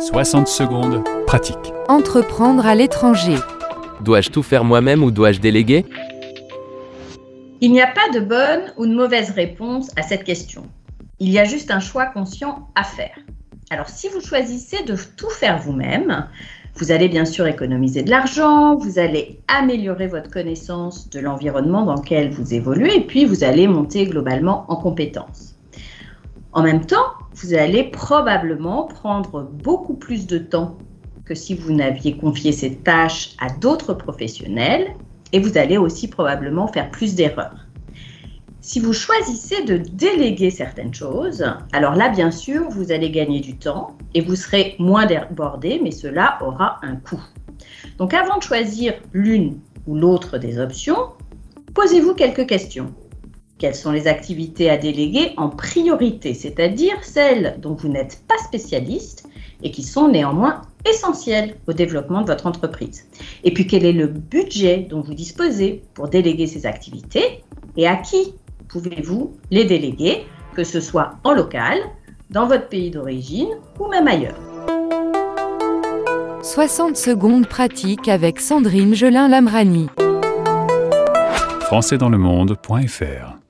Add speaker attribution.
Speaker 1: 60 secondes, pratique.
Speaker 2: Entreprendre à l'étranger.
Speaker 3: Dois-je tout faire moi-même ou dois-je déléguer?
Speaker 4: Il n'y a pas de bonne ou de mauvaise réponse à cette question. Il y a juste un choix conscient à faire. Alors si vous choisissez de tout faire vous-même, vous allez bien sûr économiser de l'argent, vous allez améliorer votre connaissance de l'environnement dans lequel vous évoluez et puis vous allez monter globalement en compétences. En même temps, vous allez probablement prendre beaucoup plus de temps que si vous n'aviez confié ces tâches à d'autres professionnels et vous allez aussi probablement faire plus d'erreurs. Si vous choisissez de déléguer certaines choses, alors là, bien sûr, vous allez gagner du temps et vous serez moins débordé, mais cela aura un coût. Donc avant de choisir l'une ou l'autre des options, posez-vous quelques questions. Quelles sont les activités à déléguer en priorité, c'est-à-dire celles dont vous n'êtes pas spécialiste et qui sont néanmoins essentielles au développement de votre entreprise? Et puis quel est le budget dont vous disposez pour déléguer ces activités et à qui pouvez-vous les déléguer, que ce soit en local, dans votre pays d'origine ou même ailleurs?
Speaker 2: 60 secondes pratiques avec Sandrine Gelin-Lamrani.
Speaker 1: Françaisdanslemonde.fr